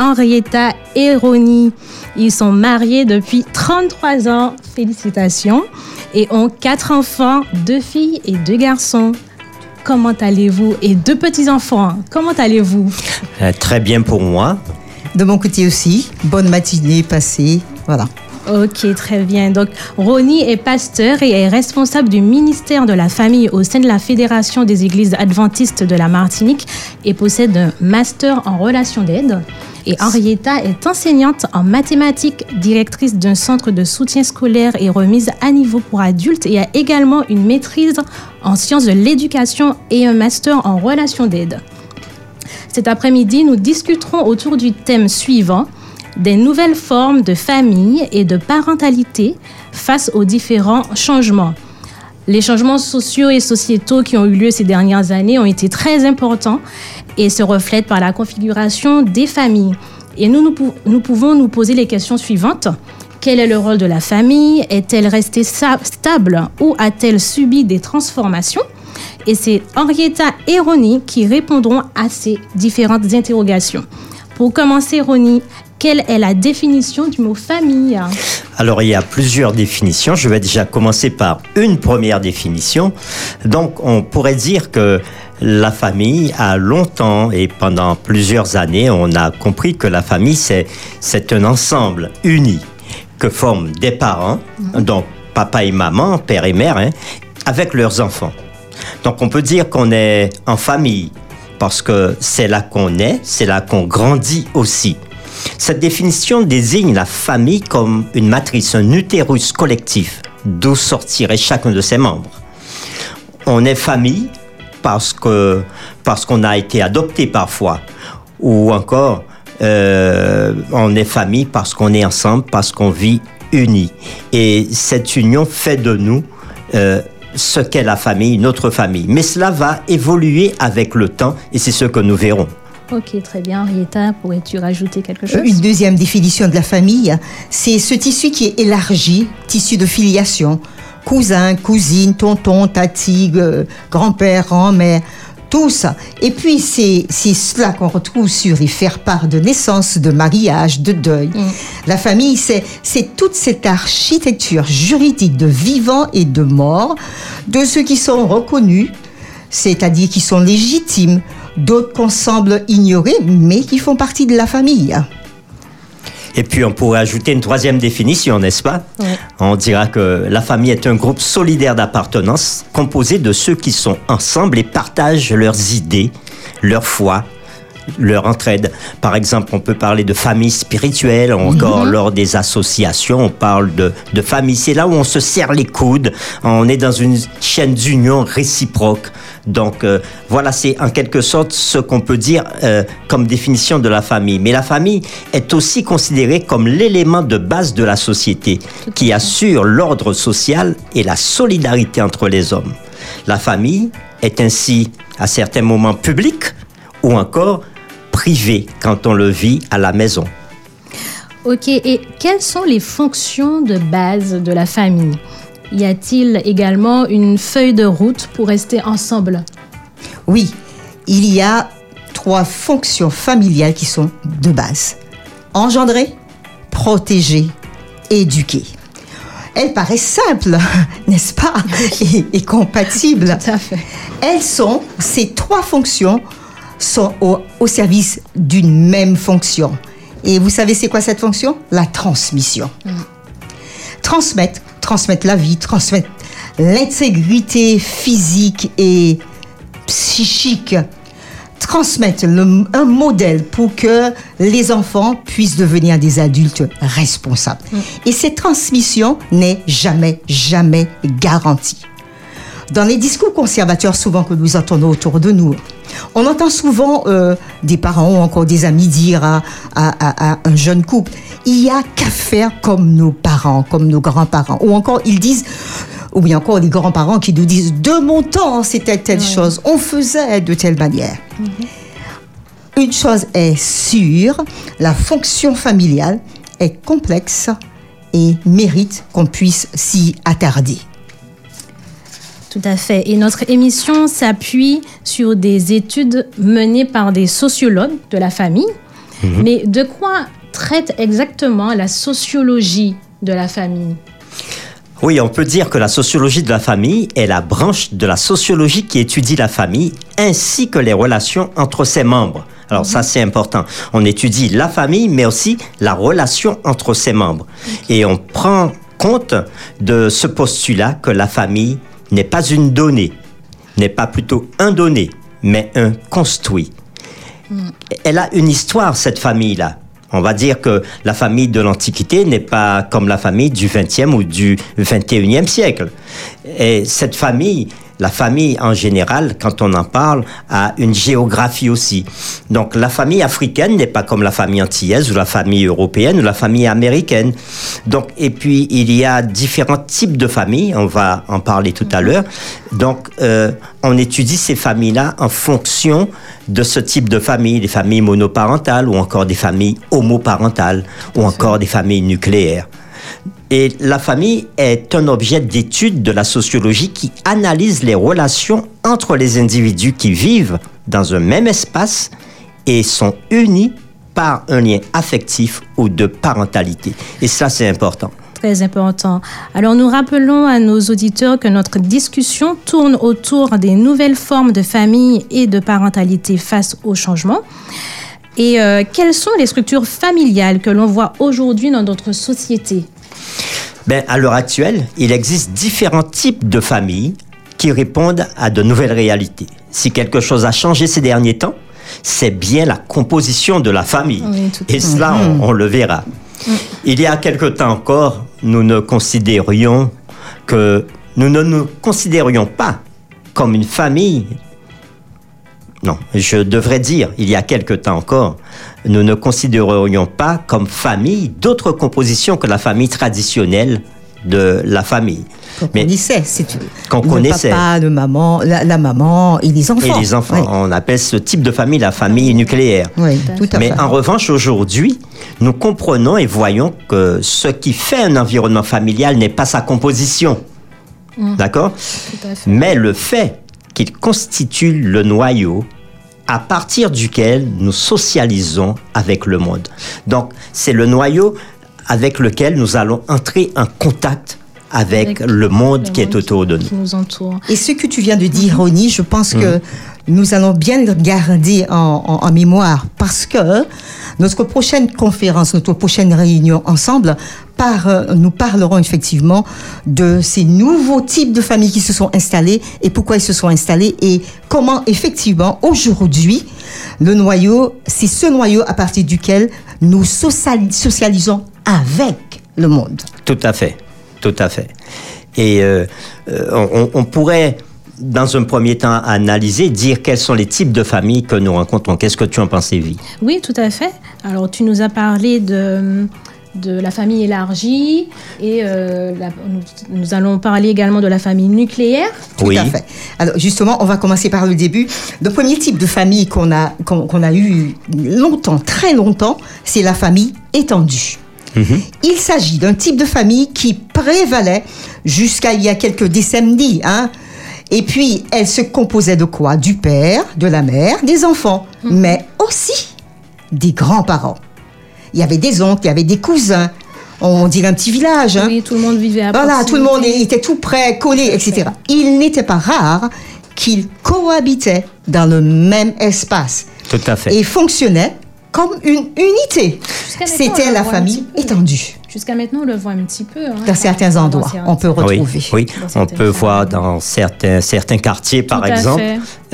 Henrietta et Ronnie. Ils sont mariés depuis 33 ans. Félicitations. Et ont quatre enfants, deux filles et deux garçons. Comment allez-vous? Et deux petits-enfants. Comment allez-vous? Euh, Très bien pour moi. De mon côté aussi, bonne matinée passée. Voilà. Ok, très bien. Donc, Ronnie est pasteur et est responsable du ministère de la famille au sein de la Fédération des Églises adventistes de la Martinique et possède un master en relations d'aide. Et Henrietta est enseignante en mathématiques, directrice d'un centre de soutien scolaire et remise à niveau pour adultes et a également une maîtrise en sciences de l'éducation et un master en relations d'aide. Cet après-midi, nous discuterons autour du thème suivant, des nouvelles formes de famille et de parentalité face aux différents changements. Les changements sociaux et sociétaux qui ont eu lieu ces dernières années ont été très importants et se reflètent par la configuration des familles. Et nous, nous, pou- nous pouvons nous poser les questions suivantes. Quel est le rôle de la famille? Est-elle restée stable ou a-t-elle subi des transformations? Et c'est Henrietta et Ronnie qui répondront à ces différentes interrogations. Pour commencer, Ronnie, quelle est la définition du mot famille? Alors il y a plusieurs définitions. Je vais déjà commencer par une première définition. Donc on pourrait dire que la famille a longtemps et pendant plusieurs années, on a compris que la famille c'est c'est un ensemble uni que forment des parents, donc papa et maman, père et mère, hein, avec leurs enfants. Donc on peut dire qu'on est en famille parce que c'est là qu'on est, c'est là qu'on grandit aussi. Cette définition désigne la famille comme une matrice, un utérus collectif d'où sortirait chacun de ses membres. On est famille parce que parce qu'on a été adopté parfois, ou encore euh, on est famille parce qu'on est ensemble, parce qu'on vit unis. Et cette union fait de nous euh, ce qu'est la famille, notre famille. Mais cela va évoluer avec le temps et c'est ce que nous verrons. Ok, très bien. Henrietta, pourrais-tu rajouter quelque chose? Une deuxième définition de la famille, c'est ce tissu qui est élargi, tissu de filiation. Cousin, cousine, tonton, tati, euh, grand-père, grand-mère, tout ça. Et puis c'est c'est cela qu'on retrouve sur les faire-part de naissance, de mariage, de deuil. La famille, c'est c'est toute cette architecture juridique de vivant et de mort, de ceux qui sont reconnus, c'est-à-dire qui sont légitimes, d'autres qu'on semble ignorer, mais qui font partie de la famille. Et puis on pourrait ajouter une troisième définition, n'est-ce pas. On dira que la famille est un groupe solidaire d'appartenance composé de ceux qui sont ensemble et partagent leurs idées, leur foi, leur entraide. Par exemple, on peut parler de famille spirituelle, ou encore lors des associations, on parle de, de famille. C'est là où on se serre les coudes, on est dans une chaîne d'union réciproque. Donc euh, voilà, c'est en quelque sorte ce qu'on peut dire euh, comme définition de la famille. Mais la famille est aussi considérée comme l'élément de base de la société qui assure l'ordre social et la solidarité entre les hommes. La famille est ainsi à certains moments publique ou encore privée quand on le vit à la maison. Ok, et quelles sont les fonctions de base de la famille? Y a-t-il également une feuille de route pour rester ensemble? Oui, il y a trois fonctions familiales qui sont de base. Engendrer, protéger, éduquer. Elles paraissent simples, n'est-ce pas? Et, et compatibles. Tout à fait. Elles sont, ces trois fonctions sont au, au service d'une même fonction. Et vous savez c'est quoi cette fonction? La transmission. Transmettre, transmettre la vie, transmettre l'intégrité physique et psychique. Transmettre le- un modèle pour que les enfants puissent devenir des adultes responsables. Et cette transmission n'est jamais, jamais garantie. Dans les discours conservateurs souvent que nous entendons autour de nous, on entend souvent euh, des parents ou encore des amis dire à, à- à- à un jeune couple, il y a qu'à faire comme nos parents, comme nos grands-parents. Ou encore ils disent, ou bien encore des grands-parents qui nous disent, de mon temps c'était telle chose, on faisait de telle manière. Une chose est sûre, la fonction familiale est complexe et mérite qu'on puisse s'y attarder. Tout à fait. Et notre émission s'appuie sur des études menées par des sociologues de la famille. Mhm. Mais de quoi traite exactement la sociologie de la famille? Oui, on peut dire que la sociologie de la famille est la branche de la sociologie qui étudie la famille ainsi que les relations entre ses membres. Alors ça, c'est important. On étudie la famille, mais aussi la relation entre ses membres. Et on prend compte de ce postulat que la famille n'est pas une donnée, n'est pas plutôt un donné, mais un construit. Hmm. Elle a une histoire, cette famille-là. On va dire que la famille de l'Antiquité n'est pas comme la famille du 20e ou du 21e siècle. Et cette famille, la famille en général, quand on en parle, a une géographie aussi. Donc la famille africaine n'est pas comme la famille antillaise ou la famille européenne ou la famille américaine. Donc et puis il y a différents types de familles. On va en parler tout à l'heure. Donc euh, on étudie ces familles-là en fonction de ce type de famille, des familles monoparentales ou encore des familles homoparentales ou encore des familles nucléaires. Et la famille est un objet d'étude de la sociologie qui analyse les relations entre les individus qui vivent dans un même espace et sont unis par un lien affectif ou de parentalité. Et ça, c'est important. Très important. Alors nous rappelons à nos auditeurs que notre discussion tourne autour des nouvelles formes de famille et de parentalité face au changement. Et euh, quelles sont les structures familiales que l'on voit aujourd'hui dans notre société ben, À l'heure actuelle, il existe différents types de familles qui répondent à de nouvelles réalités. Si quelque chose a changé ces derniers temps, c'est bien la composition de la famille. Et cela, mm-hmm. on, le verra. Mm. Il y a quelque temps encore, nous ne considérions que nous ne nous considérions pas comme une famille. Non, je devrais dire, il y a quelque temps encore, nous ne considérerions pas comme famille d'autres compositions que la famille traditionnelle de la famille. Qu'on connaissait, qu'on connaissait. Le papa, le maman, la, maman et les enfants. Et les enfants. On appelle ce type de famille la famille nucléaire. Oui, tout à Mais en revanche, aujourd'hui, nous comprenons et voyons que ce qui fait un environnement familial n'est pas sa composition. Mmh. D'accord? Mais le fait qu'il constitue le noyau à partir duquel nous socialisons avec le monde. Donc, c'est le noyau avec lequel nous allons entrer en contact avec, le monde qui est autour de nous. nous entoure. Et ce que tu viens de dire, Ronnie, je pense que mm. Nous allons bien garder en, mémoire parce que notre prochaine conférence, notre prochaine réunion ensemble, euh, nous parlerons effectivement de ces nouveaux types de familles qui se sont installés et pourquoi ils se sont installés et comment effectivement aujourd'hui le noyau, c'est ce noyau à partir duquel nous socialisons avec le monde. Tout à fait, tout à fait. Et euh, euh, on, pourrait, dans un premier temps, analyser, dire quels sont les types de familles que nous rencontrons. Qu'est-ce que tu en penses, Evie? Oui, tout à fait. Alors, tu nous as parlé de de la famille élargie et euh, nous, allons parler également de la famille nucléaire. Tout à fait. Alors justement, on va commencer par le début. Le premier type de famille qu'on a, qu'on a eu longtemps, très longtemps, c'est la famille étendue. Mhm. Il s'agit d'un type de famille qui prévalait jusqu'à il y a quelques décennies. Hein. Et puis, elle se composait de quoi? Du père, de la mère, des enfants, mhm. mais aussi des grands-parents. Il y avait des oncles, il y avait des cousins. On dirait un petit village. Hein. Oui, tout le monde vivait à Voilà, tout le monde était tout près, collé, etc. Il n'était pas rare qu'ils cohabitaient dans le même espace. Tout à fait. Et fonctionnaient comme une unité. C'était la famille étendue. Jusqu'à maintenant, on le voit un petit peu. Hein, dans certains endroits, on peut retrouver. Oui, on peut voir dans certains, certains quartiers, par exemple,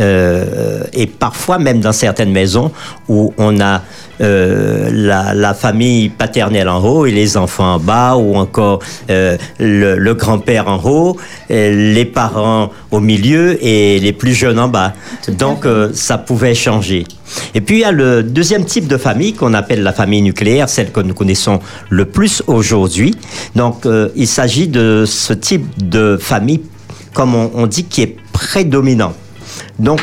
euh, et parfois même dans certaines maisons où on a euh, la, famille paternelle en haut et les enfants en bas, ou encore euh, le, grand-père en haut, les parents au milieu et les plus jeunes en bas. Donc ça pouvait changer. Et puis il y a le deuxième type de famille qu'on appelle la famille nucléaire, celle que nous connaissons le plus aujourd'hui. Donc il s'agit de ce type de famille, comme on, dit, qui est prédominant. Donc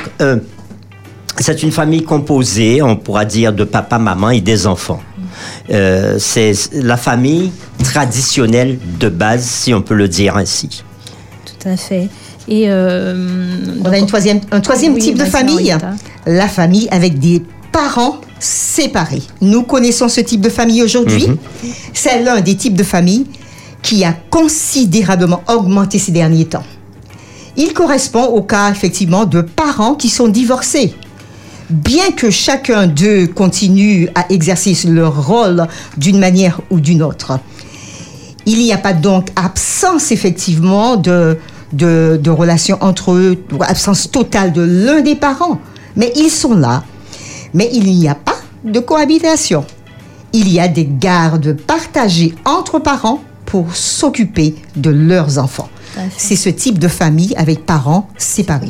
c'est une famille composée, on pourra dire, de papa, maman et des enfants. Euh, c'est la famille traditionnelle de base, si on peut le dire ainsi. Tout à fait. Et euh, on a une troisième, un troisième type de famille, la famille avec des parents séparés. Nous connaissons ce type de famille aujourd'hui. C'est l'un des types de famille qui a considérablement augmenté ces derniers temps. Il correspond au cas effectivement de parents qui sont divorcés. Bien que chacun d'eux continue à exercer leur rôle d'une manière ou d'une autre. Il n'y a pas donc absence effectivement de, de, entre eux, absence totale de l'un des parents. Mais ils sont là. Mais il n'y a pas de cohabitation. Il y a des gardes partagées entre parents pour s'occuper de leurs enfants. C'est ce type de famille avec parents séparés.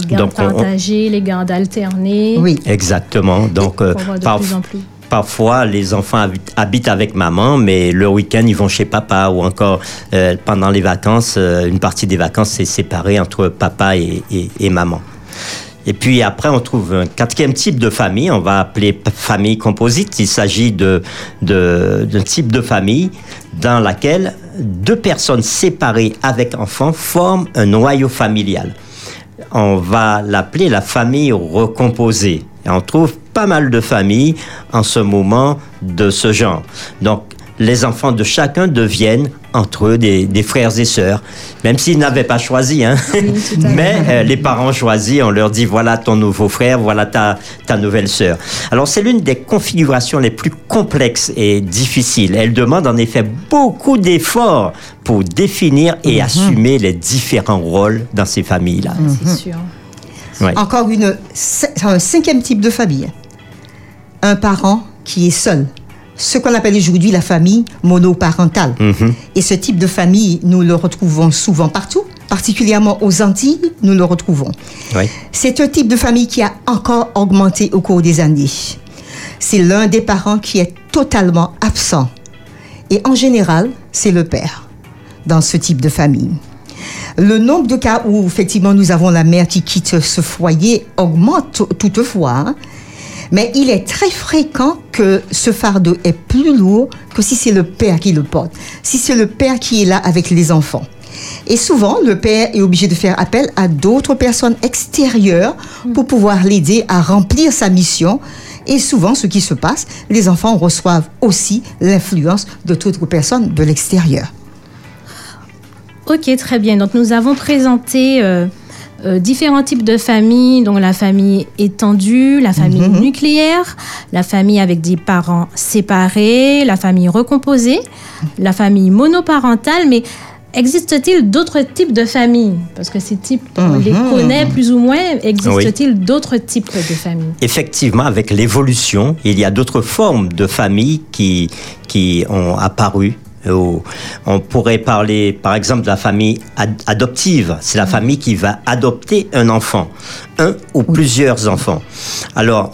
Les gardes Donc, on- partagés, les gardes alternés. Oui. Exactement. Donc, euh, de par- plus en plus. Parfois, les enfants habitent, avec maman, mais le week-end, ils vont chez papa ou encore euh, pendant les vacances, euh, une partie des vacances, c'est séparé entre papa et, et- et maman. Et puis après, on trouve un quatrième type de famille, on va appeler famille composite. Il s'agit de, de, d'un type de famille dans laquelle deux personnes séparées avec enfants forment un noyau familial on va l'appeler la famille recomposée. Et on trouve pas mal de familles en ce moment de ce genre. Donc, les enfants de chacun deviennent entre eux des, des frères et sœurs, même s'ils n'avaient pas choisi. Hein. Mais euh, les parents choisissent, on leur dit voilà ton nouveau frère, voilà ta, ta nouvelle sœur. Alors c'est l'une des configurations les plus complexes et difficiles. Elle demande en effet beaucoup d'efforts pour définir et assumer les différents rôles dans ces familles-là. C'est sûr. Ouais. Encore une, un cinquième type de famille. Un parent qui est seul. Ce qu'on appelle aujourd'hui la famille monoparentale. Et ce type de famille, nous le retrouvons souvent partout, particulièrement aux Antilles, nous le retrouvons. Oui. C'est un type de famille qui a encore augmenté au cours des années. C'est l'un des parents qui est totalement absent. Et en général, c'est le père dans ce type de famille. Le nombre de cas où effectivement nous avons la mère qui quitte ce foyer augmente tou- toutefois, hein. Mais il est très fréquent que ce fardeau est plus lourd que si c'est le père qui le porte, si c'est le père qui est là avec les enfants. Et souvent, le père est obligé de faire appel à d'autres personnes extérieures pour pouvoir l'aider à remplir sa mission. Et souvent, ce qui se passe, les enfants reçoivent aussi l'influence de d'autres personnes de l'extérieur. Ok, très bien. Donc nous avons présenté euh, euh, différents types de familles, donc la famille étendue, la famille nucléaire, la famille avec des parents séparés, la famille recomposée, la famille monoparentale, mais existe-t-il d'autres types de familles? Parce que ces types, on les connaît plus ou moins. Existe-t-il d'autres types de familles? Effectivement, avec l'évolution, il y a d'autres formes de familles qui, qui ont apparu. On pourrait parler, par exemple, de la famille ad- adoptive. C'est la famille qui va adopter un enfant, un ou plusieurs enfants. Alors,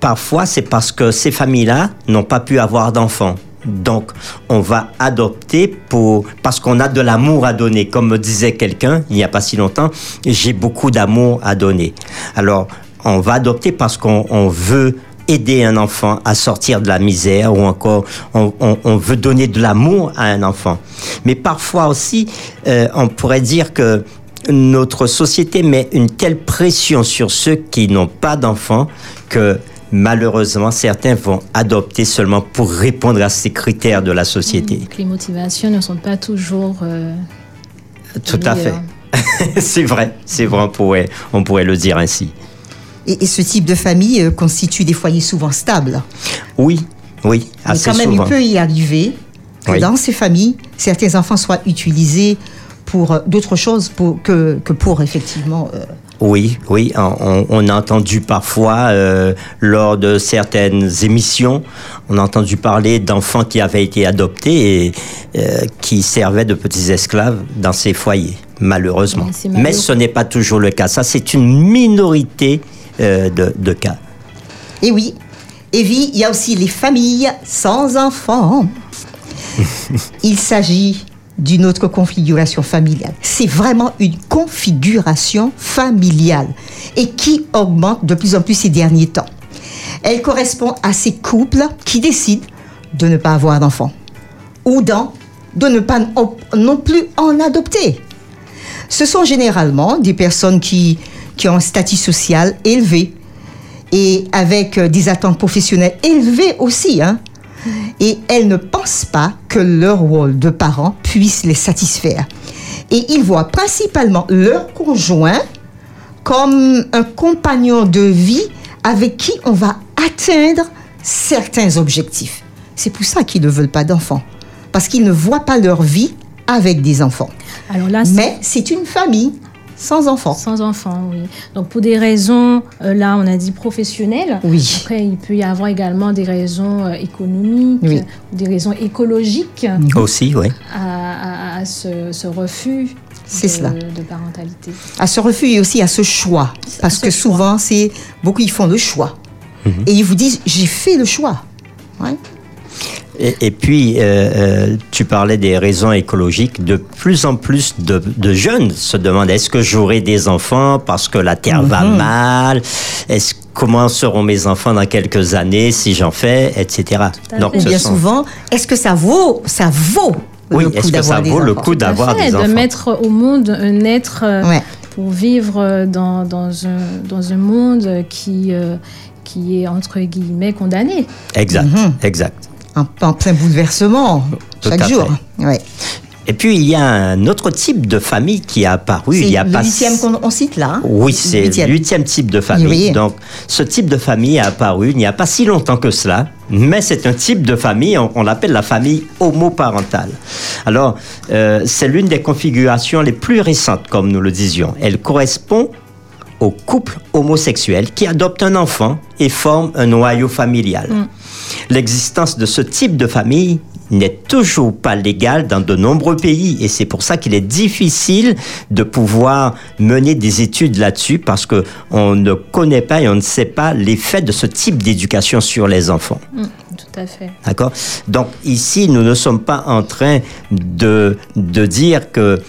parfois, c'est parce que ces familles-là n'ont pas pu avoir d'enfants. Donc, on va adopter pour parce qu'on a de l'amour à donner. Comme me disait quelqu'un il n'y a pas si longtemps, j'ai beaucoup d'amour à donner. Alors, on va adopter parce qu'on on veut aider un enfant à sortir de la misère ou encore on, on- on veut donner de l'amour à un enfant. Mais parfois aussi, euh, on pourrait dire que notre société met une telle pression sur ceux qui n'ont pas d'enfants que malheureusement certains vont adopter seulement pour répondre à ces critères de la société. Donc, les motivations ne sont pas toujours. euh, Tout à fait. c'est vrai, c'est vrai, on pourrait, on pourrait le dire ainsi. Et, et ce type de famille euh, constitue des foyers souvent stables. Oui, oui, Mais assez quand même, souvent. il peut y arriver que Oui. dans ces familles, certains enfants soient utilisés pour euh, d'autres choses pour, que, que pour effectivement. euh, Oui, oui, on, a entendu parfois euh, lors de certaines émissions, on a entendu parler d'enfants qui avaient été adoptés et euh, qui servaient de petits esclaves dans ces foyers, malheureusement. Mais ce n'est pas toujours le cas. Ça, c'est une minorité euh, de, de cas. Et oui, Evie, il y a aussi les familles sans enfants. il s'agit d'une autre configuration familiale. C'est vraiment une configuration familiale et qui augmente de plus en plus ces derniers temps. Elle correspond à ces couples qui décident de ne pas avoir d'enfants ou de ne pas non plus en adopter. Ce sont généralement des personnes qui, qui ont un statut social élevé et avec euh, des attentes professionnelles élevées aussi. Hein. Et elles ne pensent pas que leur rôle de parent puisse les satisfaire. Et ils voient principalement leur conjoint comme un compagnon de vie avec qui on va atteindre certains objectifs. C'est pour ça qu'ils ne veulent pas d'enfants. Parce qu'ils ne voient pas leur vie avec des enfants. Alors là, Mais c'est une famille sans enfants. Sans enfants, oui. Donc pour des raisons, euh, là on a dit professionnelles. Oui. Après, il peut y avoir également des raisons euh, économiques, Oui. des raisons écologiques Aussi, oui. à, à- à ce, ce refus C'est de, cela. de parentalité. À ce refus et aussi à ce choix. Parce ce que choix. souvent, c'est beaucoup, ils font le choix. Et ils vous disent, j'ai fait le choix. Ouais. Et, et puis, euh, euh, tu parlais des raisons écologiques. De plus en plus de, de jeunes se demandent est-ce que j'aurai des enfants parce que la terre va Mhm. mal? Est-ce comment seront mes enfants dans quelques années si j'en fais, etc. Donc, bien sont- souvent, est-ce que ça vaut, ça vaut Oui, le coup est-ce que d'avoir ça des vaut le enfants? coup d'avoir des de enfants? mettre au monde un être euh, Ouais. pour vivre dans, dans, un, dans un monde qui, euh, qui est entre guillemets condamné. Exact, Mhm. exact. En, en plein bouleversement, Tout chaque jour. Ouais. Et puis, il y a un autre type de famille qui a apparu C'est il y a le pas huitième qu'on on cite là. hein Oui, c'est le Huitième. type de famille. Oui. Donc, ce type de famille a apparu il n'y a pas si longtemps que cela, mais c'est un type de famille, on, on l'appelle la famille homoparentale. Alors, euh, c'est l'une des configurations les plus récentes, comme nous le disions. Elle correspond au couple homosexuel qui adopte un enfant et forme un noyau familial. L'existence de ce type de famille n'est toujours pas légale dans de nombreux pays et c'est pour ça qu'il est difficile de pouvoir mener des études là-dessus parce que on ne connaît pas et on ne sait pas l'effet de ce type d'éducation sur les enfants. Mm, tout à fait. D'accord? Donc ici, nous ne sommes pas en train de, de dire que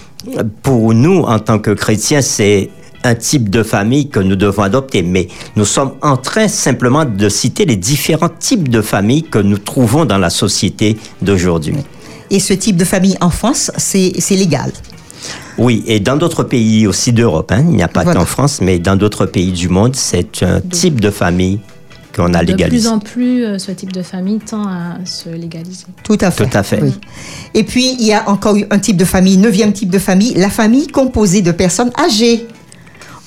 pour nous, en tant que chrétiens, c'est un type de famille que nous devons adopter, mais nous sommes en train simplement de citer les différents types de familles que nous trouvons dans la société d'aujourd'hui. Et ce type de famille en France, c'est c'est légal. Oui, et dans d'autres pays aussi d'Europe, hein, il n'y a pas Voilà. qu'en France, mais dans d'autres pays du monde, c'est un type de famille qu'on a De légalisé. plus en plus, euh, ce type de famille tend à se légaliser. Tout à fait. Tout à fait. Oui. Et puis, il y a encore un type de famille, neuvième type de famille, la famille composée de personnes âgées.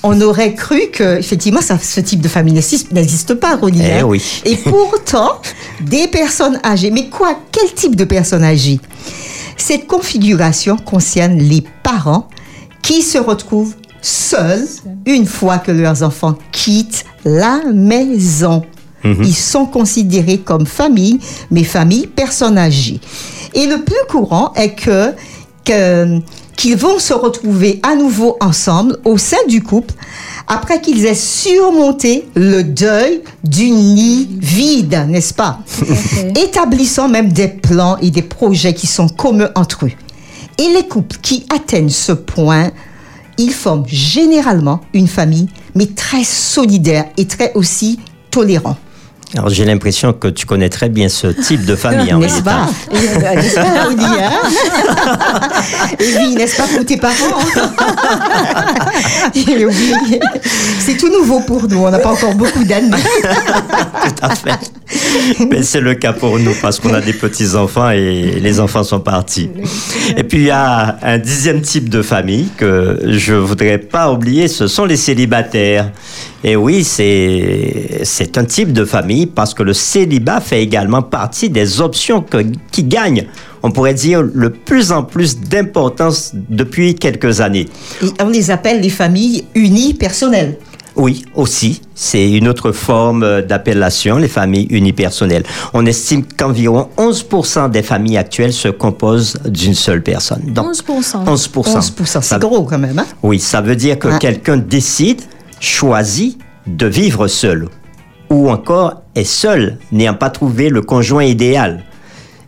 On aurait cru que, effectivement, ça, ce type de famille n'existe pas, Ronnie. Eh hein. oui. Et pourtant, des personnes âgées. Mais quoi Quel type de personnes âgées? Cette configuration concerne les parents qui se retrouvent seuls une fois que leurs enfants quittent la maison. Ils sont considérés comme famille, mais famille, personnes âgées. Et le plus courant est que, que- qu'ils vont se retrouver à nouveau ensemble au sein du couple après qu'ils aient surmonté le deuil du nid vide, n'est-ce pas? Établissant même des plans et des projets qui sont communs entre eux. Et les couples qui atteignent ce point, ils forment généralement une famille, mais très solidaire et très aussi tolérant. Alors j'ai l'impression que tu connais très bien ce type de famille. N'est-ce pas Euh, N'est-ce pas, Audi, hein Et oui, n'est-ce pas pour tes parents oui. C'est tout nouveau pour nous, on n'a pas encore beaucoup d'années. Tout à fait. Mais c'est le cas pour nous parce qu'on a des petits-enfants et les enfants sont partis. Et puis il y a un dixième type de famille que je voudrais pas oublier, ce sont les célibataires. Et oui, c'est c'est un type de famille parce que le célibat fait également partie des options que- qui gagnent, on pourrait dire, le plus en plus d'importance depuis quelques années. Et on les appelle les familles unipersonnelles. Oui, aussi. C'est une autre forme euh, d'appellation, les familles unipersonnelles. On estime qu'environ 11% des familles actuelles se composent d'une seule personne. Donc, 11%. 11%. 11%, Ça- c'est gros quand même. Hein? Oui, ça veut dire que Ah. quelqu'un décide, choisit de vivre seul. Ou encore est seul, n'ayant pas trouvé le conjoint idéal.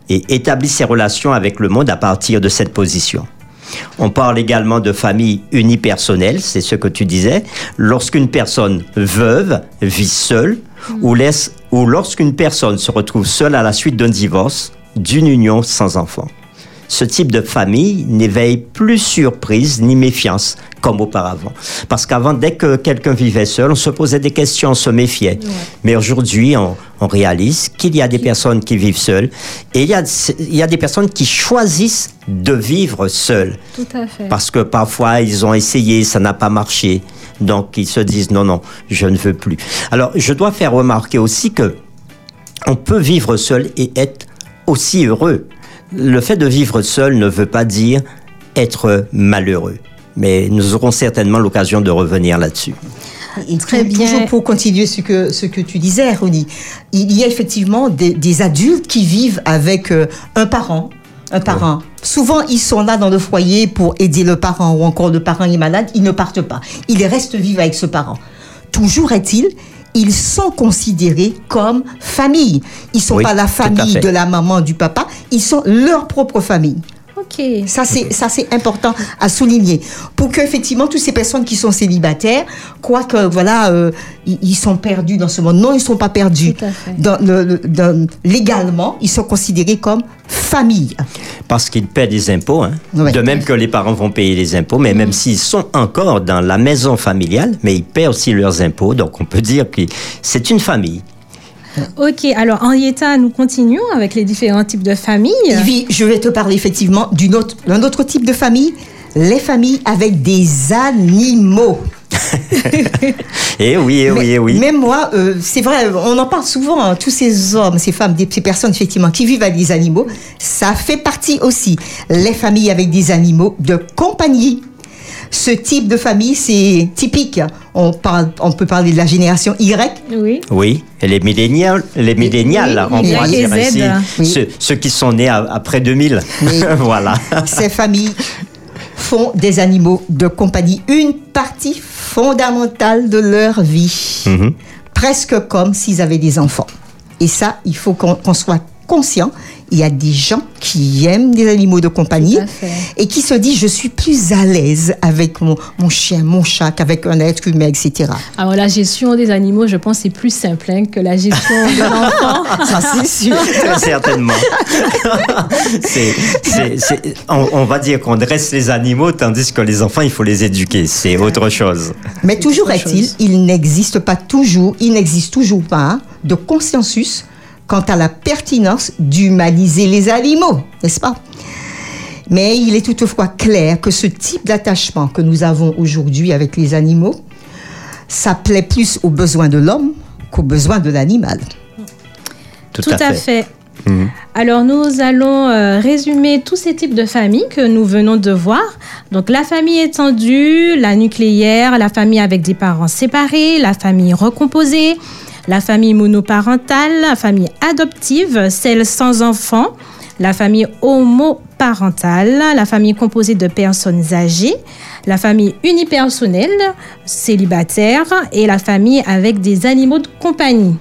Et établit ses relations avec le monde à partir de cette position. On parle également de famille unipersonnelle, c'est ce que tu disais, lorsqu'une personne veuve vit seule ou, laisse, ou lorsqu'une personne se retrouve seule à la suite d'un divorce, d'une union sans enfant. Ce type de famille n'éveille plus surprise ni méfiance, comme auparavant. Parce qu'avant, dès que quelqu'un vivait seul, on se posait des questions, on se méfiait. Mais aujourd'hui, on, on réalise qu'il y a des personnes qui vivent seules et il y a, il y a des personnes qui choisissent de vivre seules. Tout à fait. Parce que parfois, ils ont essayé, ça n'a pas marché. Donc, ils se disent non, non, je ne veux plus. Alors, je dois faire remarquer aussi que on peut vivre seul et être aussi heureux. Le fait de vivre seul ne veut pas dire être malheureux. Mais nous aurons certainement l'occasion de revenir là-dessus. Et Très bien. Toujours pour continuer ce que, ce que tu disais, Ronnie, il y a effectivement des, des adultes qui vivent avec euh, un parent. Un parent. Souvent, ils sont là dans le foyer pour aider le parent ou encore le parent est malade, ils ne partent pas. Ils restent vivre avec ce parent. Toujours est-il, ils sont considérés comme famille. Ils sont Oui, pas la famille de la maman, du papa, ils sont leur propre famille. Ok. Ça, c'est, ça, c'est important à souligner. Pour que, effectivement, toutes ces personnes qui sont célibataires, croient que, voilà, euh, ils, ils sont perdus dans ce monde. Non, ils ne sont pas perdus. Tout à fait. Dans le- le- dans- légalement, ils sont considérés comme famille. Parce qu'ils paient des impôts, hein. Ouais. de même que les parents vont payer les impôts, mais même s'ils sont encore dans la maison familiale, mais ils paient aussi leurs impôts, donc on peut dire que c'est une famille. Ok, alors Henrietta, nous continuons avec les différents types de familles. Yvi, je vais te parler effectivement d'une autre, d'un autre type de famille, les familles avec des animaux. Eh oui, eh oui, eh oui. Même moi, euh, c'est vrai, on en parle souvent, hein, tous ces hommes, ces femmes, ces personnes effectivement qui vivent avec des animaux, ça fait partie aussi. Les familles avec des animaux de compagnie. Ce type de famille, c'est typique. On, parle, on peut parler de la génération Y. Oui. Oui, et les millénials, les millénials, Oui, on pourra dire Oui. ceux, ceux qui sont nés après 2000. Oui. voilà. Ces familles font des animaux de compagnie une partie fondamentale de leur vie. Mhm. Presque comme s'ils avaient des enfants. Et ça, il faut qu'on qu'on soit conscient. Il y a des gens qui aiment des animaux de compagnie et qui se disent je suis plus à l'aise avec mon, mon chien, mon chat qu'avec un être humain, etc. Alors la gestion des animaux, je pense, c'est plus simple hein, que la gestion de l'enfant. Ça, c'est sûr. Très certainement. On, on va dire qu'on dresse les animaux, tandis que les enfants, il faut les éduquer. C'est autre chose. Mais toujours est-il, chose. il n'existe pas toujours, il n'existe toujours pas de consensus quant à la pertinence d'humaniser les animaux, n'est-ce pas? Mais il est toutefois clair que ce type d'attachement que nous avons aujourd'hui avec les animaux, ça plaît plus aux besoins de l'homme qu'aux besoins de l'animal. Tout, Tout à fait. Alors nous allons euh, résumer tous ces types de familles que nous venons de voir. Donc la famille étendue, la nucléaire, la famille avec des parents séparés, la famille recomposée, la famille monoparentale, la famille adoptive, celle sans enfants, la famille homoparentale, la famille composée de personnes âgées, la famille unipersonnelle, célibataire et la famille avec des animaux de compagnie.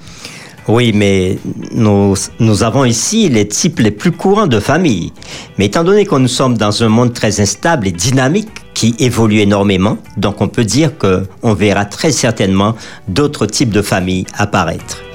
Oui, mais nous, nous avons ici les types les plus courants de famille. Mais étant donné que nous sommes dans un monde très instable et dynamique qui évolue énormément, donc on peut dire que on verra très certainement d'autres types de familles apparaître.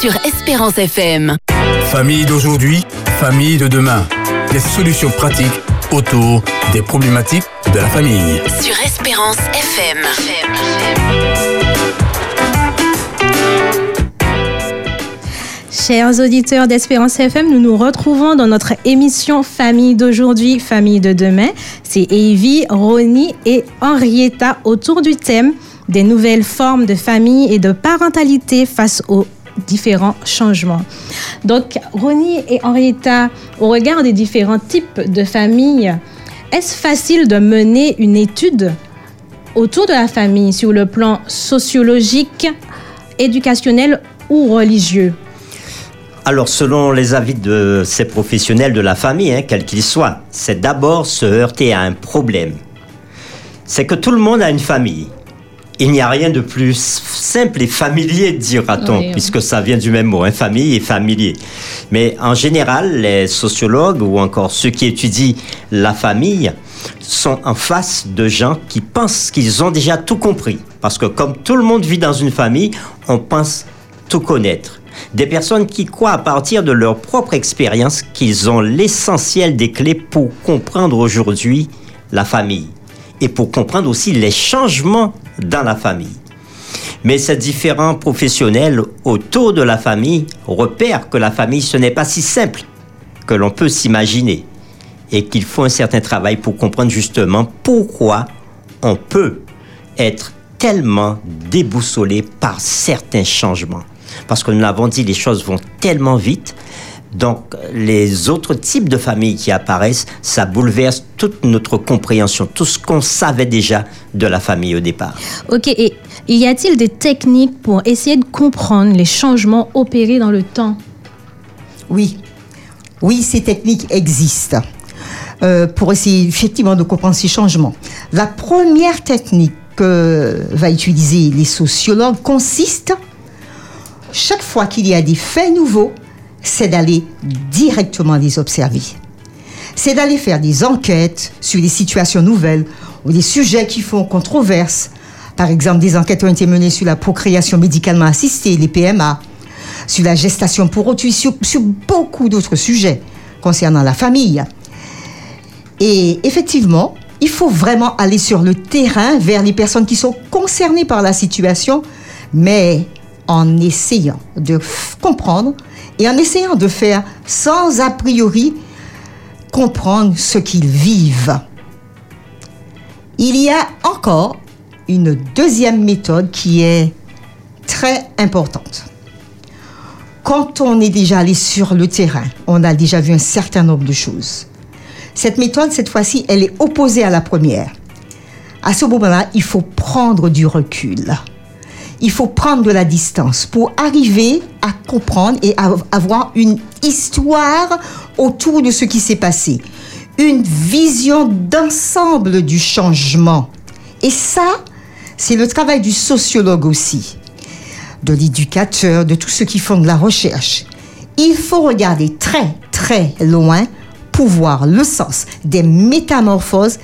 Sur Espérance FM. Famille d'aujourd'hui, famille de demain. Des solutions pratiques autour des problématiques de la famille. Sur Espérance FM. Chers auditeurs d'Espérance FM, nous nous retrouvons dans notre émission Famille d'aujourd'hui, Famille de demain. C'est Evie, Ronnie et Henrietta autour du thème des nouvelles formes de famille et de parentalité face aux différents changements. Donc, Ronnie et Henrietta, au regard des différents types de familles, est-ce facile de mener une étude autour de la famille sur le plan sociologique, éducationnel ou religieux? Alors, selon les avis de ces professionnels de la famille, hein, quels qu'ils soient, c'est d'abord se heurter à un problème. C'est que tout le monde a une famille. Il n'y a rien de plus simple et familier, dira-t-on, Oui, oui. puisque ça vient du même mot, hein, famille et familier. Mais en général, les sociologues ou encore ceux qui étudient la famille sont en face de gens qui pensent qu'ils ont déjà tout compris. Parce que comme tout le monde vit dans une famille, on pense tout connaître. Des personnes qui croient à partir de leur propre expérience qu'ils ont l'essentiel des clés pour comprendre aujourd'hui la famille et pour comprendre aussi les changements dans la famille. Mais ces différents professionnels autour de la famille repèrent que la famille, ce n'est pas si simple que l'on peut s'imaginer et qu'il faut un certain travail pour comprendre justement pourquoi on peut être tellement déboussolé par certains changements. Parce que nous l'avons dit, les choses vont tellement vite. Donc, les autres types de familles qui apparaissent, ça bouleverse toute notre compréhension, tout ce qu'on savait déjà de la famille au départ. Ok, et y a-t-il des techniques pour essayer de comprendre les changements opérés dans le temps? Oui, oui, ces techniques existent euh, pour essayer effectivement de comprendre ces changements. La première technique que va utiliser les sociologues consiste, chaque fois qu'il y a des faits nouveaux, c'est d'aller directement les observer. C'est d'aller faire des enquêtes sur des situations nouvelles ou des sujets qui font controverse. Par exemple, des enquêtes ont été menées sur la procréation médicalement assistée, les PMA, sur la gestation pour autrui, sur, sur beaucoup d'autres sujets concernant la famille. Et effectivement, il faut vraiment aller sur le terrain vers les personnes qui sont concernées par la situation, mais en essayant de comprendre et en essayant de faire sans a priori comprendre ce qu'ils vivent. Il y a encore une deuxième méthode qui est très importante. Quand on est déjà allé sur le terrain, on a déjà vu un certain nombre de choses. Cette méthode, cette fois-ci, elle est opposée à la première. À ce moment-là, il faut prendre du recul. Il faut prendre de la distance pour arriver à comprendre et à avoir une histoire autour de ce qui s'est passé. Une vision d'ensemble du changement. Et ça, c'est le travail du sociologue aussi, de l'éducateur, de tous ceux qui font de la recherche. Il faut regarder très, très loin pour voir le sens des métamorphoses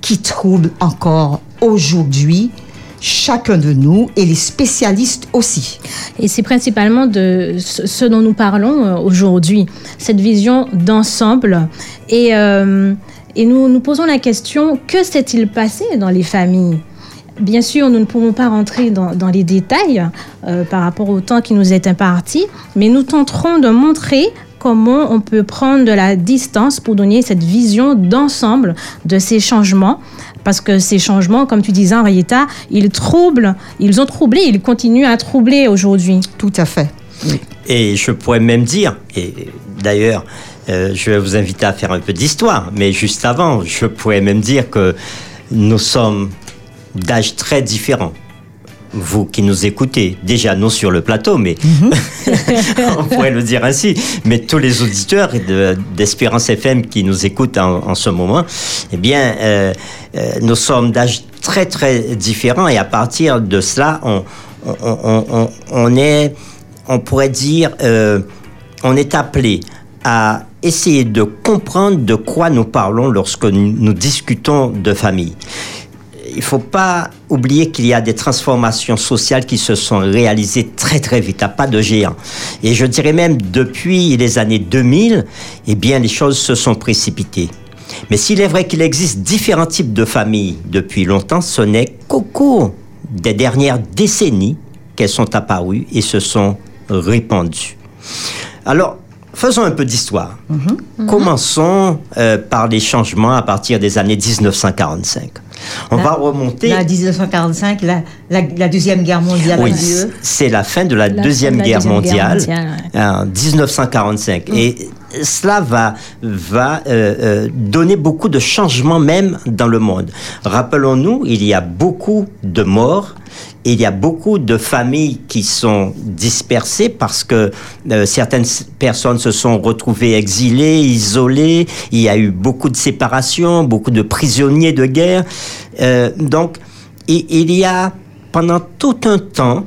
qui troublent encore aujourd'hui chacun de nous et les spécialistes aussi. Et c'est principalement de ce dont nous parlons euh, aujourd'hui, cette vision d'ensemble. Et, euh, et nous nous posons la question, que s'est-il passé dans les familles? Bien sûr, nous ne pouvons pas rentrer dans, dans les détails euh, par rapport au temps qui nous est imparti, mais nous tenterons de montrer comment on peut prendre de la distance pour donner cette vision d'ensemble de ces changements. Parce que ces changements, comme tu disais, Henrietta, ils troublent, ils ont troublé, ils continuent à troubler aujourd'hui. Tout à fait. Et je pourrais même dire, et d'ailleurs, euh, je vais vous inviter à faire un peu d'histoire, mais juste avant, je pourrais même dire que nous sommes d'âges très différents. Vous qui nous écoutez, déjà nous sur le plateau, mais on pourrait le dire ainsi, mais tous les auditeurs de- d'Espérance FM qui nous écoutent en, en ce moment, eh bien, euh, euh, nous sommes d'âges très très différents et à partir de cela, on, on, on- on- on est, on pourrait dire, euh, on est appelé à essayer de comprendre de quoi nous parlons lorsque nous, nous discutons de famille. Il ne faut pas oublier qu'il y a des transformations sociales qui se sont réalisées très très vite, à pas de géant. Et je dirais même depuis les années 2000, eh bien les choses se sont précipitées. Mais s'il est vrai qu'il existe différents types de familles depuis longtemps, ce n'est qu'au cours des dernières décennies qu'elles sont apparues et se sont répandues. Alors, faisons un peu d'histoire. Commençons euh, par les changements à partir des années 1945. On La- va remonter. La 1945, la, la, la Deuxième Guerre mondiale Oui, c'est la fin de la, Deuxième de Guerre Deuxième Guerre mondiale, en 1945. Et cela va, va euh, euh, donner beaucoup de changements même dans le monde. Rappelons-nous, il y a beaucoup de morts. Il y a beaucoup de familles qui sont dispersées parce que euh, certaines personnes se sont retrouvées exilées, isolées. Il y a eu beaucoup de séparations, beaucoup de prisonniers de guerre. Euh, donc, il, il y a pendant tout un temps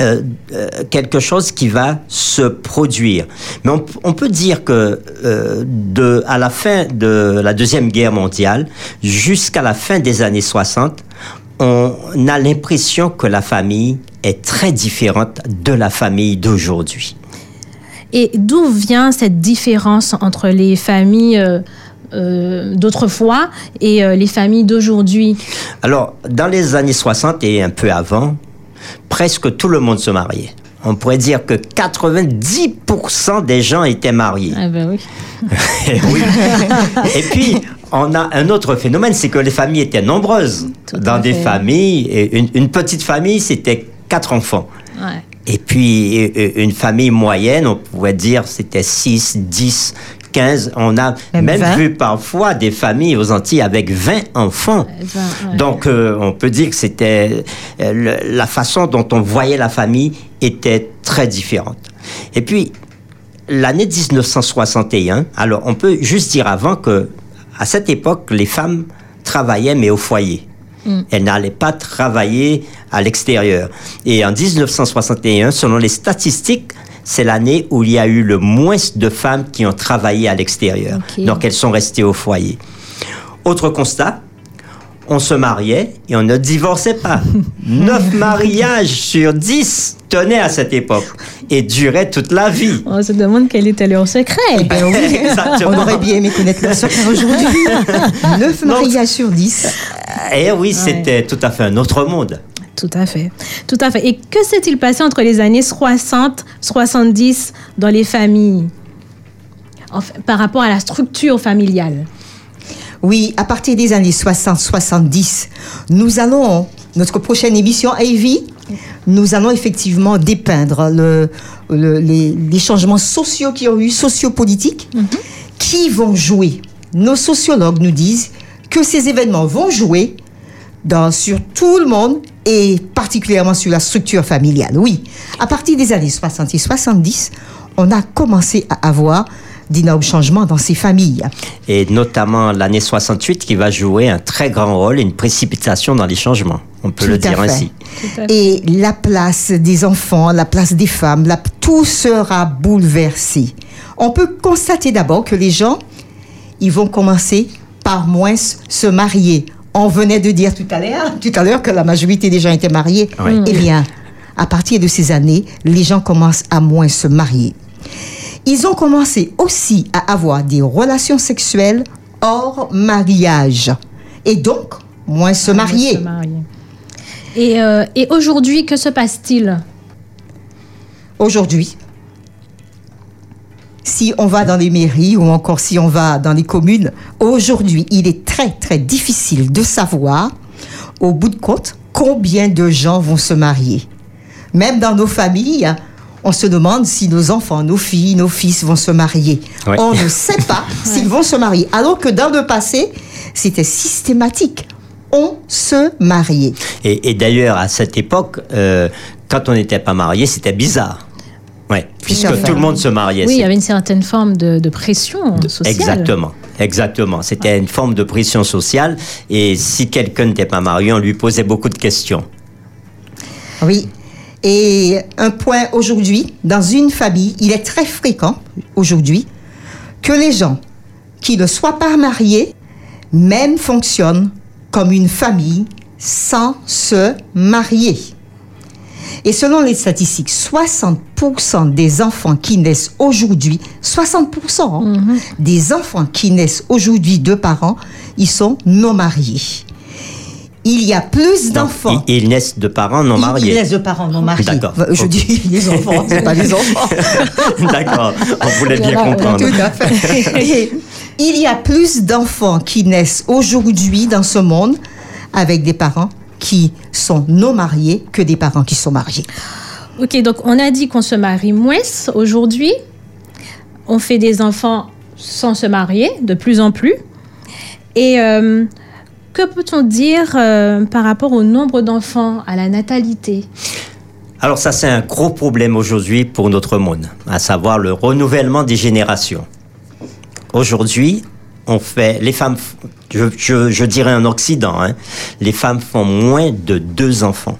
euh, euh, quelque chose qui va se produire. Mais on, on peut dire que euh, de, à la fin de la Deuxième Guerre mondiale jusqu'à la fin des années 60, on a l'impression que la famille est très différente de la famille d'aujourd'hui. Et d'où vient cette différence entre les familles euh, euh, d'autrefois et euh, les familles d'aujourd'hui? Alors, dans les années 60 et un peu avant, presque tout le monde se mariait. On pourrait dire que 90% des gens étaient mariés. Ah ben oui. Eh oui. Et puis, on a un autre phénomène, c'est que les familles étaient nombreuses. Tout Dans des fait. familles, et une, une petite famille, c'était quatre enfants. Ouais. Et puis, euh, une famille moyenne, on pourrait dire, c'était 6, 10, 15. On a Même même, 20. vu parfois des familles aux Antilles avec 20 enfants. Vingt, ouais. Donc, euh, on peut dire que c'était euh, le- la façon dont on voyait la famille était très différente. Et puis, l'année 1961, alors on peut juste dire avant que à cette époque, les femmes travaillaient mais au foyer. Elles n'allaient pas travailler à l'extérieur. Et en 1961, selon les statistiques, c'est l'année où il y a eu le moins de femmes qui ont travaillé à l'extérieur. Donc elles sont restées au foyer. Autre constat, on se mariait et on ne divorçait pas. Neuf mariages sur dix tenaient à cette époque et duraient toute la vie. On se demande quel était leur secret. Ben oui, on aurait bien aimé connaître leur secret aujourd'hui. 9 mariages sur 10. Et oui, c'était tout à fait un autre monde. Tout à fait. Tout à fait. Et que s'est-il passé entre les années 60, 70 dans les familles? Enfin, par rapport à la structure familiale Oui, à partir des années 60-70, nous allons, notre prochaine émission AV, nous allons effectivement dépeindre le, le- les, les changements sociaux qui ont eu, sociopolitiques, qui vont jouer nos sociologues nous disent que ces événements vont jouer dans, sur tout le monde et particulièrement sur la structure familiale. Oui, à partir des années 60 et 70, on a commencé à avoir d'énormes changements dans ces familles. Et notamment l'année 68 qui va jouer un très grand rôle, une précipitation dans les changements. On peut Tout le à dire fait. ainsi. Et la place des enfants, la place des femmes, la- tout sera bouleversé. On peut constater d'abord que les gens, ils vont commencer par moins se marier. On venait de dire tout à l'heure, tout à l'heure que la majorité des gens étaient mariés. Oui. Eh bien, à partir de ces années, les gens commencent à moins se marier. Ils ont commencé aussi à avoir des relations sexuelles hors mariage. Et donc, moins se marier. Se marier. Et, euh, et aujourd'hui, que se passe-t-il? Aujourd'hui, si on va dans les mairies ou encore si on va dans les communes, aujourd'hui, il est très très difficile de savoir, au bout de compte, combien de gens vont se marier. Même dans nos familles, hein, on se demande si nos enfants, nos filles, nos fils vont se marier. Ouais. On ne sait pas s'ils vont se marier. Alors que dans le passé, c'était systématique. On se mariait. Et, et d'ailleurs, à cette époque, euh, quand on n'était pas marié, c'était bizarre. Ouais, puisque tout le monde se mariait. Oui, il y avait une certaine forme de, de pression sociale. Exactement, exactement. C'était une forme de pression sociale. Et si quelqu'un n'était pas marié, on lui posait beaucoup de questions. Oui. Et un point aujourd'hui, dans une famille, il est très fréquent aujourd'hui que les gens qui ne soient pas mariés même fonctionnent comme une famille sans se marier. Et selon les statistiques, 60% des enfants qui naissent aujourd'hui, 60% hein, des enfants qui naissent aujourd'hui de parents, ils sont non mariés. Il y a plus d'enfants. Ils, ils naissent de parents non Ils- Ils mariés. laissent de parents non mariés. D'accord. Je Ok. dis les enfants, c'est pas les enfants. D'accord, on voulait bien comprendre. Tout à fait. Et il y a plus d'enfants qui naissent aujourd'hui dans ce monde avec des parents qui sont non mariés que des parents qui sont mariés. Ok, donc on a dit qu'on se marie moins aujourd'hui. On fait des enfants sans se marier, de plus en plus. Et euh, que peut-on dire euh, par rapport au nombre d'enfants, à la natalité? Alors ça, c'est un gros problème aujourd'hui pour notre monde, à savoir le renouvellement des générations. Aujourd'hui, on fait, les femmes, je, dirais en Occident, hein, les femmes font moins de deux enfants.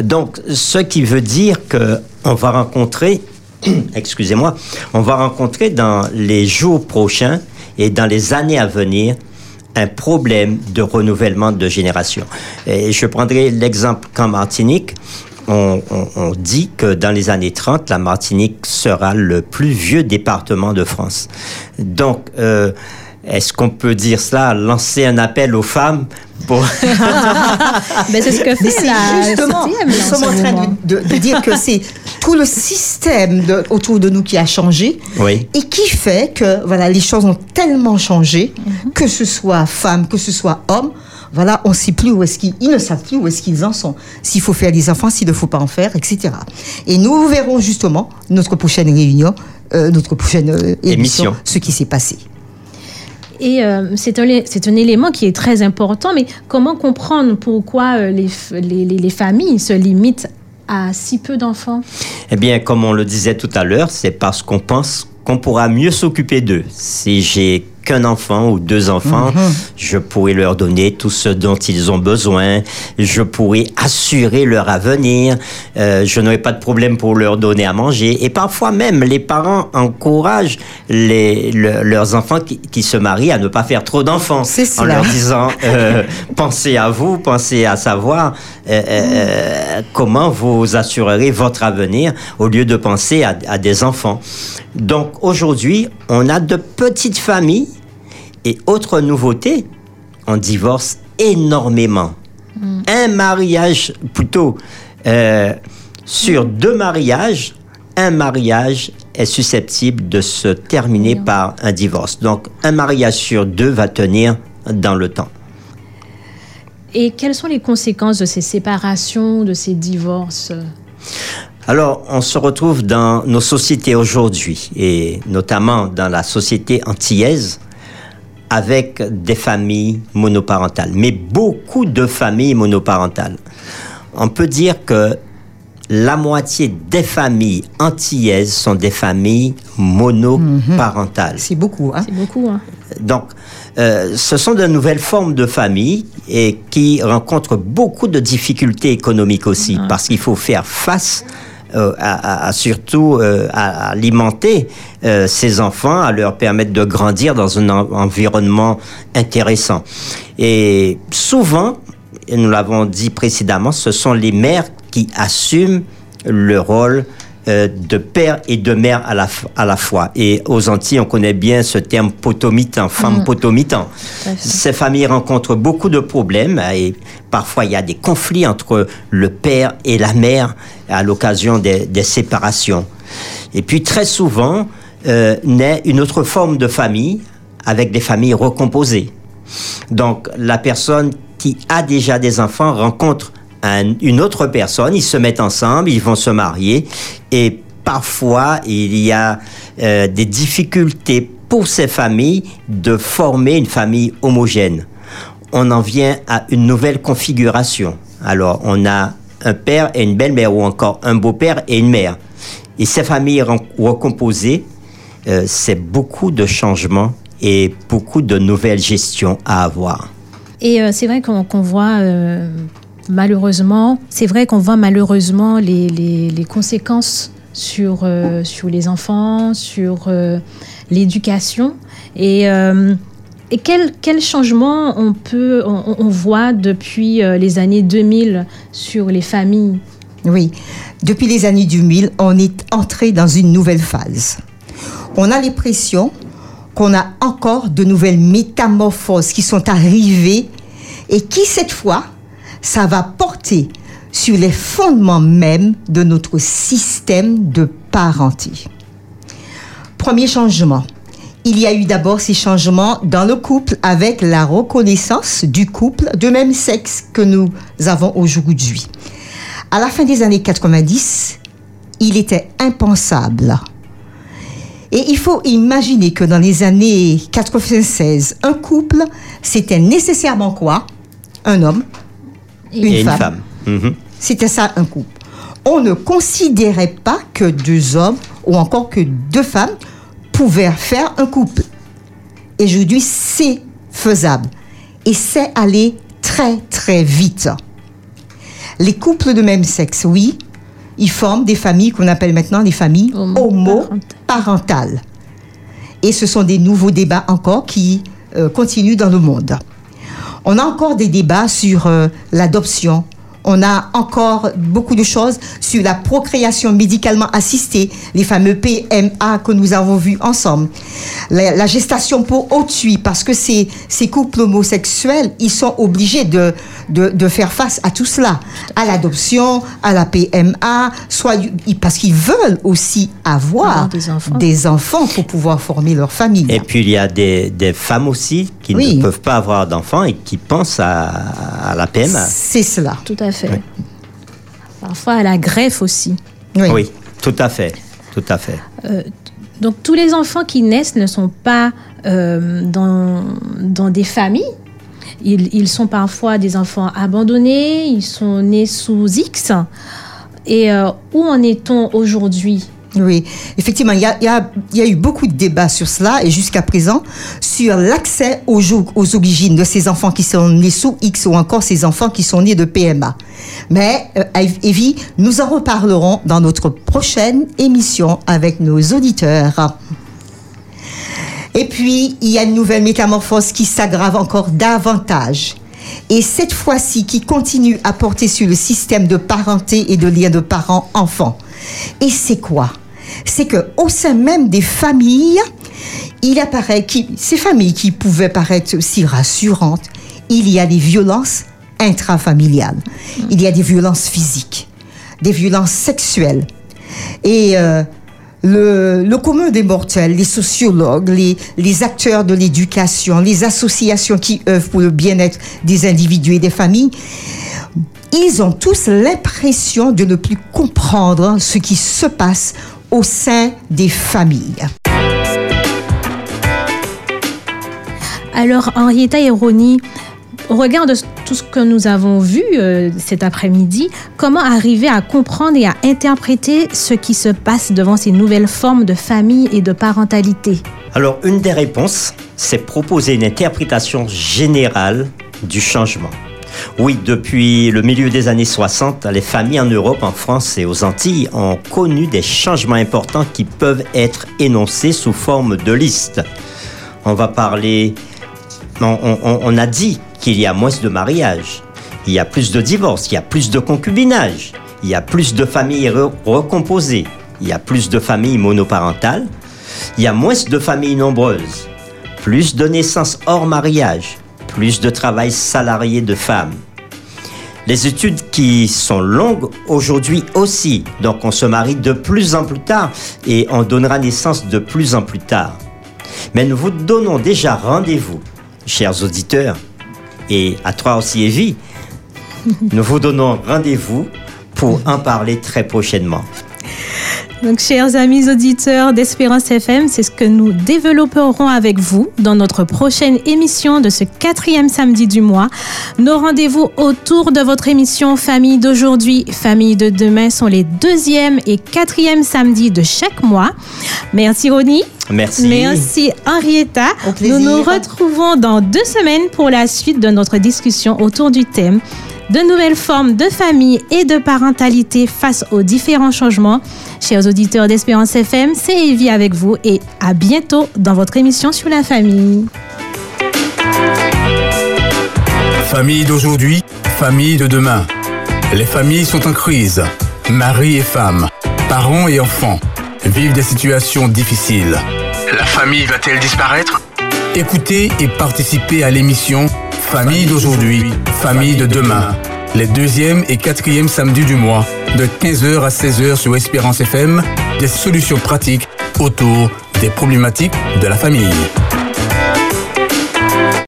Donc, ce qui veut dire que on va rencontrer, excusez-moi, on va rencontrer dans les jours prochains et dans les années à venir un problème de renouvellement de génération. Et je prendrai l'exemple qu'en Martinique, on, on- on dit que dans les années 30, la Martinique sera le plus vieux département de France. Donc, euh, est-ce qu'on peut dire cela, lancer un appel aux femmes pour... ben, C'est ce que Mais fait la justement, nous en sommes en train de, de- de dire que c'est tout le système de- autour de nous qui a changé Oui. et qui fait que voilà, les choses ont tellement changé, que ce soit femme, que ce soit homme, voilà, on sait plus où est-ce qu'ils, ils ne savent plus où est-ce qu'ils en sont. S'il faut faire des enfants, s'il ne faut pas en faire, etc. Et nous verrons justement notre prochaine réunion, euh, notre prochaine euh, émission, Émission. ce qui s'est passé. Et euh, c'est un, un élément qui est très important, mais comment comprendre pourquoi les, les- les familles se limitent à si peu d'enfants? Eh bien, comme on le disait tout à l'heure, c'est parce qu'on pense qu'on pourra mieux s'occuper d'eux. Si j'ai qu'un enfant ou deux enfants, je pourrais leur donner tout ce dont ils ont besoin, je pourrais assurer leur avenir, euh, je n'aurai pas de problème pour leur donner à manger. Et parfois même, les parents encouragent les, le- leurs enfants qui, qui se marient à ne pas faire trop d'enfants. C'est En leur disant, euh, pensez à vous, pensez à savoir euh, comment vous assurerez votre avenir au lieu de penser à, à des enfants. Donc aujourd'hui, on a de petites familles et autre nouveauté, on divorce énormément. Un mariage, plutôt, euh, sur deux mariages, un mariage est susceptible de se terminer par un divorce. Donc, un mariage sur deux va tenir dans le temps. Et quelles sont les conséquences de ces séparations, de ces divorces? Alors, on se retrouve dans nos sociétés aujourd'hui, et notamment dans la société antillaise, avec des familles monoparentales, mais beaucoup de familles monoparentales. On peut dire que la moitié des familles antillaises sont des familles monoparentales. C'est beaucoup, hein C'est beaucoup. Hein. Donc, euh, ce sont de nouvelles formes de famille et qui rencontrent beaucoup de difficultés économiques aussi, parce qu'il faut faire face euh, à, surtout euh, à alimenter euh, ces enfants, à leur permettre de grandir dans un en- environnement intéressant. Et souvent, nous l'avons dit précédemment, ce sont les mères qui assument le rôle euh, de père et de mère à la, à la fois. Et aux Antilles, on connaît bien ce terme potomitan, femme potomitan. Tout à fait. Ces familles rencontrent beaucoup de problèmes et parfois il y a des conflits entre le père et la mère à l'occasion des, des séparations. Et puis très souvent euh, naît une autre forme de famille avec des familles recomposées. Donc la personne qui a déjà des enfants rencontre un- une autre personne, ils se mettent ensemble, ils vont se marier et parfois il y a euh, des difficultés pour ces familles de former une famille homogène. On en vient à une nouvelle configuration. Alors on a un père et une belle-mère ou encore un beau-père et une mère. Et ces familles recomposées, euh, c'est beaucoup de changements et beaucoup de nouvelles gestions à avoir. Et euh, c'est vrai qu'on voit malheureusement, c'est vrai qu'on voit malheureusement les, les- conséquences sur, euh, sur les enfants, sur euh, l'éducation. Et, euh, et quel, quel changement on peut, on, voit depuis les années 2000 sur les familles? Oui. Depuis les années 2000, on est entré dans une nouvelle phase. On a l'impression qu'on a encore de nouvelles métamorphoses qui sont arrivées et qui, cette fois, ça va porter sur les fondements même de notre système de parenté. Premier changement. Il y a eu d'abord ces changements dans le couple avec la reconnaissance du couple de même sexe que nous avons aujourd'hui. À la fin des années 90, il était impensable. Et il faut imaginer que dans les années 96, un couple, c'était nécessairement quoi? Un homme, une, et femme. une femme. Mhm. C'était ça un couple. On ne considérait pas que deux hommes ou encore que deux femmes pouvaient faire un couple. Et aujourd'hui, c'est faisable. Et c'est aller très, très vite. Les couples de même sexe, oui, ils forment des familles qu'on appelle maintenant les familles Homoparentales. homoparentales. Et ce sont des nouveaux débats encore qui euh, continuent dans le monde. On a encore des débats sur euh, l'adoption. On a encore beaucoup de choses sur la procréation médicalement assistée, les fameux PMA que nous avons vus ensemble. La, la gestation pour autrui, parce que ces, ces couples homosexuels, ils sont obligés de, de, de faire face à tout cela, à l'adoption, à la PMA, soit parce qu'ils veulent aussi avoir, des enfants. des enfants pour pouvoir former leur famille. Et puis il y a des, des femmes aussi qui Oui. ne peuvent pas avoir d'enfants et qui pensent à, à la PMA. C'est cela. Tout à fait. Parfois à la greffe aussi. Oui. Oui, tout à fait, tout à fait. Donc tous les enfants qui naissent ne sont pas euh, dans, dans des familles. Ils, ils sont parfois des enfants abandonnés, ils sont nés sous X. Et euh, où en est-on aujourd'hui Oui, effectivement, il y a, eu beaucoup de débats sur cela et jusqu'à présent sur l'accès aux origines de ces enfants qui sont nés sous X ou encore ces enfants qui sont nés de PMA. Mais, euh, Evie, nous en reparlerons dans notre prochaine émission avec nos auditeurs. Et puis, il y a une nouvelle métamorphose qui s'aggrave encore davantage. Et cette fois-ci, qui continue à porter sur le système de parenté et de lien de parents-enfants. Et c'est quoi? C'est que au sein même des familles, il apparaît que ces familles qui pouvaient paraître si rassurantes, il y a des violences intrafamiliales. Il y a des violences physiques, des violences sexuelles. Et euh, le, le commun des mortels, les sociologues, les, les acteurs de l'éducation, les associations qui œuvrent pour le bien-être des individus et des familles, ils ont tous l'impression de ne plus comprendre ce qui se passe au sein des familles. Alors, Henrietta et Ronnie, au regard de tout ce que nous avons vu euh, cet après-midi, comment arriver à comprendre et à interpréter ce qui se passe devant ces nouvelles formes de famille et de parentalité? Alors, une des réponses, c'est proposer une interprétation générale du changement. Oui, depuis le milieu des années 60, les familles en Europe, en France et aux Antilles ont connu des changements importants qui peuvent être énoncés sous forme de liste. On va parler, on, a dit qu'il y a moins de mariages, il y a plus de divorces, il y a plus de concubinage, il y a plus de familles re- recomposées, il y a plus de familles monoparentales, il y a moins de familles nombreuses, plus de naissances hors mariage, plus de travail salarié de femmes. Les études qui sont longues aujourd'hui aussi, donc on se marie de plus en plus tard et on donnera naissance de plus en plus tard. Mais nous vous donnons déjà rendez-vous, chers auditeurs, et à toi aussi Evie, nous vous donnons rendez-vous pour en parler très prochainement. Donc, chers amis auditeurs d'Espérance FM, c'est ce que nous développerons avec vous dans notre prochaine émission de ce quatrième samedi du mois. Nos rendez-vous autour de votre émission Famille d'aujourd'hui, Famille de demain sont les deuxième et quatrième samedis de chaque mois. Merci Ronnie. Merci. Merci Henrietta. Nous nous retrouvons dans deux semaines pour la suite de notre discussion autour du thème de nouvelles formes de famille et de parentalité face aux différents changements. Chers auditeurs d'Espérance FM, c'est Evie avec vous et à bientôt dans votre émission sur la famille. Famille d'aujourd'hui, famille de demain. Les familles sont en crise. Mari et femme, parents et enfants vivent des situations difficiles. La famille va-t-elle disparaître? Écoutez et participez à l'émission Famille d'aujourd'hui, famille de demain. Les deuxième et quatrième samedis du mois, de 15h à 16h sur Espérance FM, des solutions pratiques autour des problématiques de la famille.